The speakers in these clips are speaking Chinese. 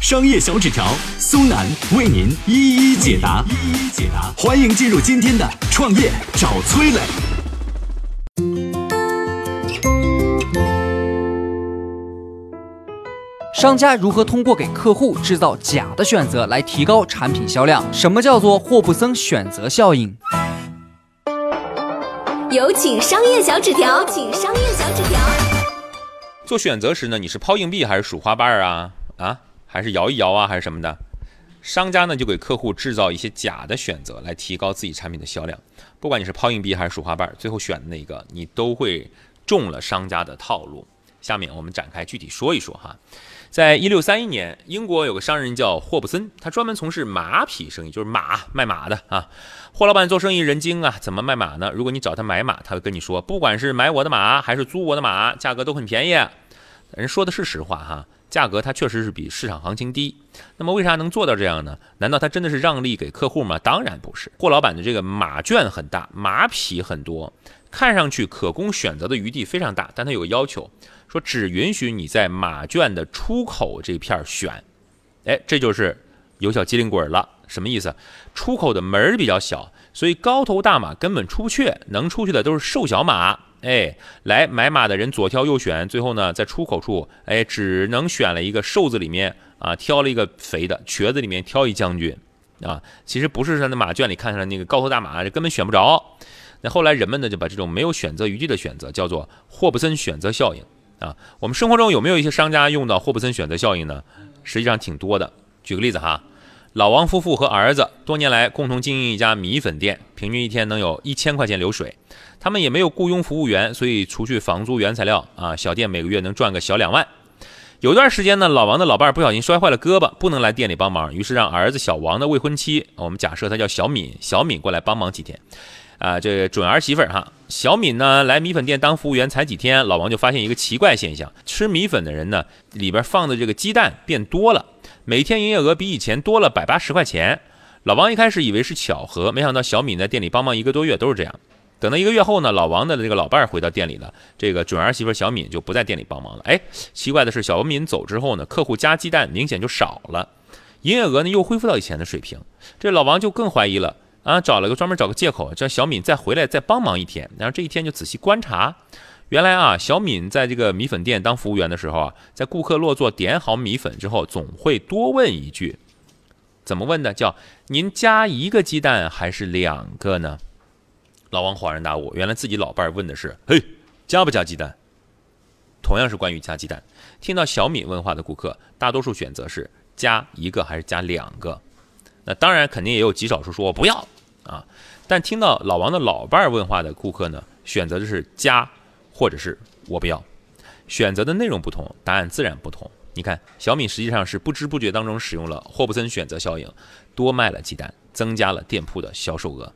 商业小纸条苏南为您一一解答，一一解答。欢迎进入今天的创业找崔磊。商家如何通过给客户制造假的选择来提高产品销量？什么叫做霍布森选择效应？有请商业小纸条，请商业小纸条。做选择时呢，你是抛硬币还是数花瓣啊？啊，还是摇一摇啊，还是什么的？商家呢就给客户制造一些假的选择来提高自己产品的销量。不管你是抛硬币还是数花瓣，最后选的那个，你都会中了商家的套路。下面我们展开具体说一说哈。在一六三一年，英国有个商人叫霍布森，他专门从事马匹生意，就是马卖马的啊。霍老板做生意人精啊，怎么卖马呢？如果你找他买马，他会跟你说，不管是买我的马还是租我的马，价格都很便宜。人说的是实话哈，价格它确实是比市场行情低。那么为啥能做到这样呢？难道他真的是让利给客户吗？当然不是。霍老板的这个马圈很大，马匹很多，看上去可供选择的余地非常大，但他有个要求。说只允许你在马圈的出口这片儿选，哎，这就是有小机灵鬼了。什么意思？出口的门儿比较小，所以高头大马根本出不去，能出去的都是瘦小马。哎，来买马的人左挑右选，最后呢，在出口处，哎，只能选了一个瘦子里面啊，挑了一个肥的，瘸子里面挑一将军啊。其实不是说那马圈里看上那个高头大马，这根本选不着。那后来人们呢，就把这种没有选择余地的选择叫做霍布森选择效应。啊，我们生活中有没有一些商家用到霍布森选择效应呢？实际上挺多的。举个例子哈，老王夫妇和儿子多年来共同经营一家米粉店，平均一天能有一千块钱流水。他们也没有雇佣服务员，所以除去房租、原材料啊，小店每个月能赚个小两万。有段时间呢，老王的老伴儿不小心摔坏了胳膊，不能来店里帮忙，于是让儿子小王的未婚妻，我们假设他叫小敏，小敏过来帮忙几天。啊，这准儿媳妇儿哈，小敏呢来米粉店当服务员才几天，老王就发现一个奇怪现象：吃米粉的人呢，里边放的这个鸡蛋变多了，每天营业额比以前多了百八十块钱。老王一开始以为是巧合，没想到小敏在店里帮忙一个多月都是这样。等到一个月后呢，老王的这个老伴儿回到店里了，这个准儿媳妇小敏就不在店里帮忙了。哎，奇怪的是，小敏走之后呢，客户加鸡蛋明显就少了，营业额呢又恢复到以前的水平，这老王就更怀疑了。啊，找了个专门找个借口，叫小敏再回来再帮忙一天。然后这一天就仔细观察，原来啊，小敏在这个米粉店当服务员的时候啊，在顾客落座点好米粉之后，总会多问一句，怎么问的？叫您加一个鸡蛋还是两个呢？老王恍然大悟，原来自己老伴儿问的是，嘿，加不加鸡蛋？同样是关于加鸡蛋，听到小敏问话的顾客，大多数选择是加一个还是加两个？那当然，肯定也有极少数说我不要啊。但听到老王的老伴儿问话的顾客呢，选择的是加，或者是我不要。选择的内容不同，答案自然不同。你看，小米实际上是不知不觉当中使用了霍布森选择效应，多卖了几单，增加了店铺的销售额。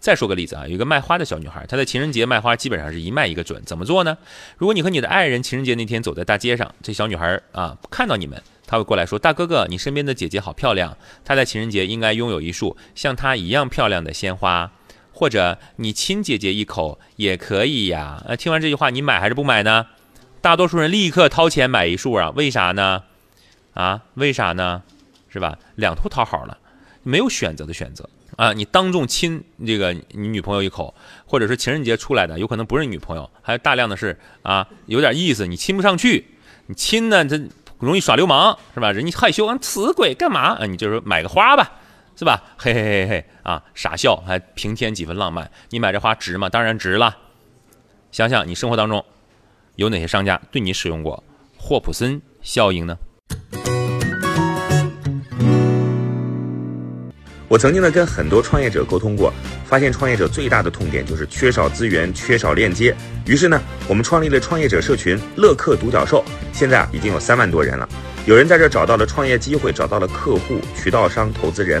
再说个例子啊，有一个卖花的小女孩，她在情人节卖花基本上是一卖一个准。怎么做呢？如果你和你的爱人情人节那天走在大街上，这小女孩啊看到你们。她会过来说：“大哥哥，你身边的姐姐好漂亮，她在情人节应该拥有一束像她一样漂亮的鲜花，或者你亲姐姐一口也可以呀。”呃，听完这句话，你买还是不买呢？大多数人立刻掏钱买一束啊，为啥呢？啊，为啥呢？是吧？两头讨好了，没有选择的选择啊！你当众亲这个你女朋友一口，或者是情人节出来的，有可能不是女朋友，还有大量的是啊，有点意思，你亲不上去，你亲呢这。容易耍流氓是吧？人家害羞，啊，死鬼干嘛？啊，你就说买个花吧，是吧？嘿嘿嘿嘿啊，傻笑还平添几分浪漫。你买这花值吗？当然值了。想想你生活当中有哪些商家对你使用过霍普森效应呢？我曾经呢跟很多创业者沟通过，发现创业者最大的痛点就是缺少资源、缺少链接。于是呢，我们创立了创业者社群“乐客独角兽”，现在啊已经有三万多人了。有人在这找到了创业机会，找到了客户、渠道商、投资人。